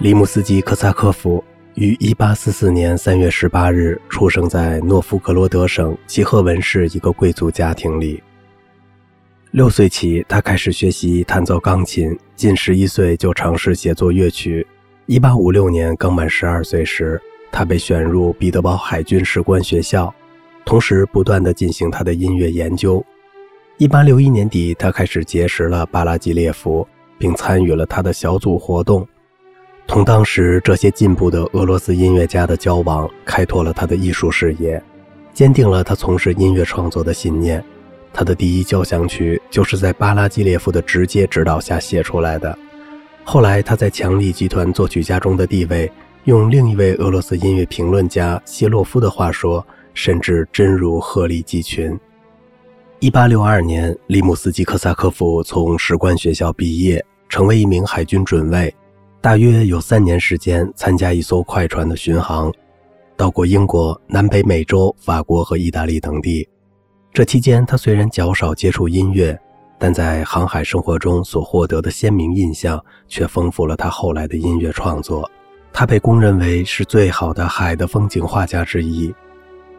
里姆斯基科萨科夫于1844年3月18日出生在诺夫哥罗德省齐赫文市一个贵族家庭里。六岁起，他开始学习弹奏钢琴，近十一岁就尝试写作乐曲。1856年刚满十二岁时，他被选入彼得堡海军士官学校，同时不断地进行他的音乐研究。1861年底，他开始结识了巴拉季列夫，并参与了他的小组活动。同当时这些进步的俄罗斯音乐家的交往，开拓了他的艺术视野，坚定了他从事音乐创作的信念。他的第一交响曲就是在巴拉基列夫的直接指导下写出来的。后来，他在强力集团作曲家中的地位，用另一位俄罗斯音乐评论家谢洛夫的话说，甚至真如鹤立鸡群。1862年，利姆斯基科萨科夫从士官学校毕业，成为一名海军准尉。大约有三年时间，参加一艘快船的巡航，到过英国、南北美洲、法国和意大利等地。这期间，他虽然较少接触音乐，但在航海生活中所获得的鲜明印象却丰富了他后来的音乐创作。他被公认为是最好的海的风景画家之一。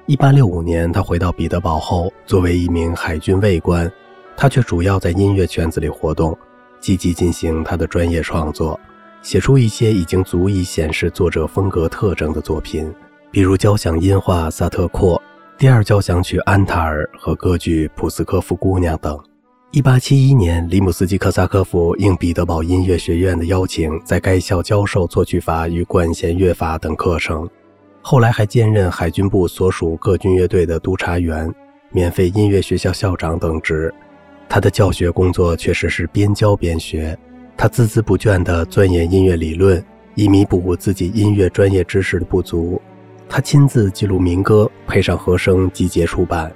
1865年，他回到彼得堡后，作为一名海军尉官，他却主要在音乐圈子里活动，积极进行他的专业创作。写出一些已经足以显示作者风格特征的作品，比如交响音画《萨特阔》、第二交响曲《安塔尔》和歌剧《普斯科夫姑娘》等。1871年，里姆斯基科萨科夫应彼得堡音乐学院的邀请，在该校教授作曲法与管弦乐法等课程。后来还兼任海军部所属各军乐队的督察员、免费音乐学校校长等职。他的教学工作确实是边教边学。他孜孜不倦地钻研音乐理论，以弥补自己音乐专业知识的不足。他亲自记录民歌，配上和声，集结出版，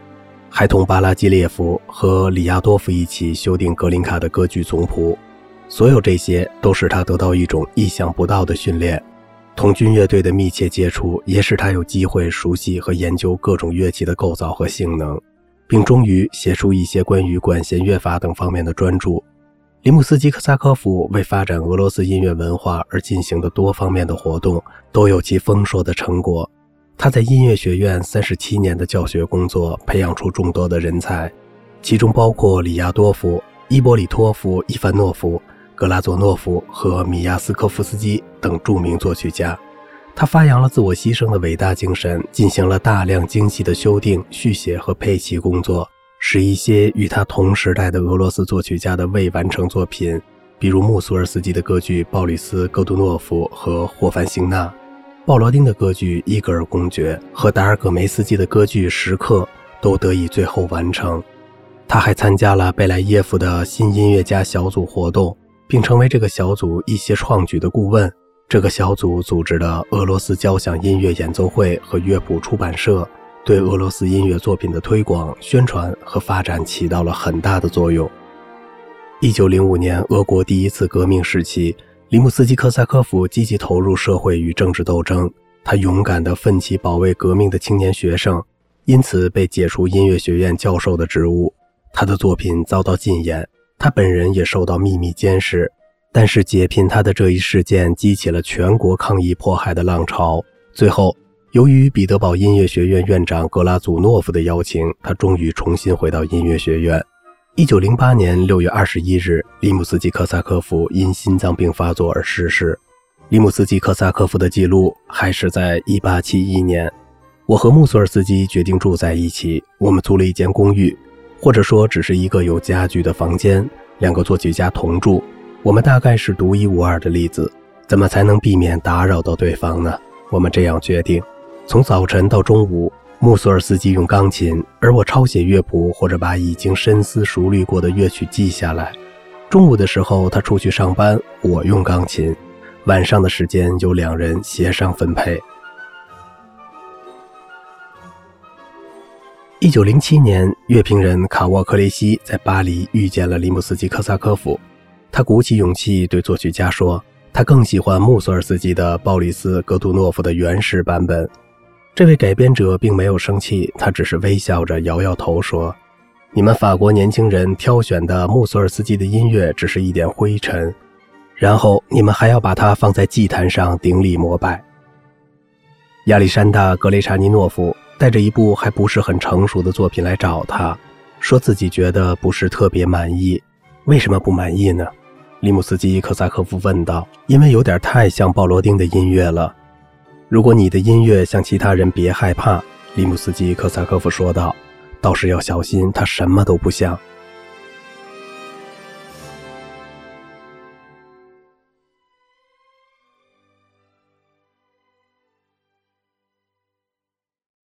还同巴拉基列夫和里亚多夫一起修订格林卡的歌剧总谱。所有这些都使他得到一种意想不到的训练。同军乐队的密切接触，也使他有机会熟悉和研究各种乐器的构造和性能，并终于写出一些关于管弦乐法等方面的专著。里姆斯基科萨科夫为发展俄罗斯音乐文化而进行的多方面的活动都有其丰硕的成果。他在音乐学院三十七年的教学工作，培养出众多的人才，其中包括里亚多夫、伊波里托夫、伊凡诺夫、格拉佐诺夫和米亚斯科夫斯基等著名作曲家。他发扬了自我牺牲的伟大精神，进行了大量精细的修订、续写和配器工作。使一些与他同时代的俄罗斯作曲家的未完成作品，比如穆索尔斯基的歌剧《鲍里斯·戈杜诺夫》和霍凡辛纳，鲍罗丁的歌剧《伊格尔公爵》和达尔戈梅斯基的歌剧《时刻》，都得以最后完成。他还参加了贝莱耶夫的新音乐家小组活动，并成为这个小组一些创举的顾问。这个小组组织了俄罗斯交响音乐演奏会和乐谱出版社。对俄罗斯音乐作品的推广、宣传和发展起到了很大的作用。一九零五年，俄国第一次革命时期，里姆斯基科萨科夫积极投入社会与政治斗争。他勇敢地奋起保卫革命的青年学生，因此被解除音乐学院教授的职务。他的作品遭到禁演，他本人也受到秘密监视。但是，解聘他的这一事件激起了全国抗议迫害的浪潮。最后。由于彼得堡音乐学院院长格拉祖诺夫的邀请，他终于重新回到音乐学院。一九零八年六月二十一日，里姆斯基科萨科夫因心脏病发作而逝世。里姆斯基科萨科夫的记录还是在一八七一年。我和穆索尔斯基决定住在一起，我们租了一间公寓，或者说只是一个有家具的房间。两个作曲家同住，我们大概是独一无二的例子。怎么才能避免打扰到对方呢？我们这样决定。从早晨到中午，穆索尔斯基用钢琴，而我抄写乐谱或者把已经深思熟虑过的乐曲记下来。中午的时候，他出去上班，我用钢琴。晚上的时间由两人协商分配。一九零七年，乐评人卡沃克雷西在巴黎遇见了里姆斯基科萨科夫，他鼓起勇气对作曲家说：“他更喜欢穆索尔斯基的鲍里斯·戈杜诺夫的原始版本。”这位改编者并没有生气，他只是微笑着摇摇头说：“你们法国年轻人挑选的穆索尔斯基的音乐只是一点灰尘。”然后你们还要把它放在祭坛上顶礼膜拜。亚历山大·格雷查尼诺夫带着一部还不是很成熟的作品来找他，说自己觉得不是特别满意。为什么不满意呢？利姆斯基科萨科夫问道。因为有点太像鲍罗丁的音乐了。如果你的音乐像其他人，别害怕。利姆斯基科萨科夫说道。倒是要小心，他什么都不像。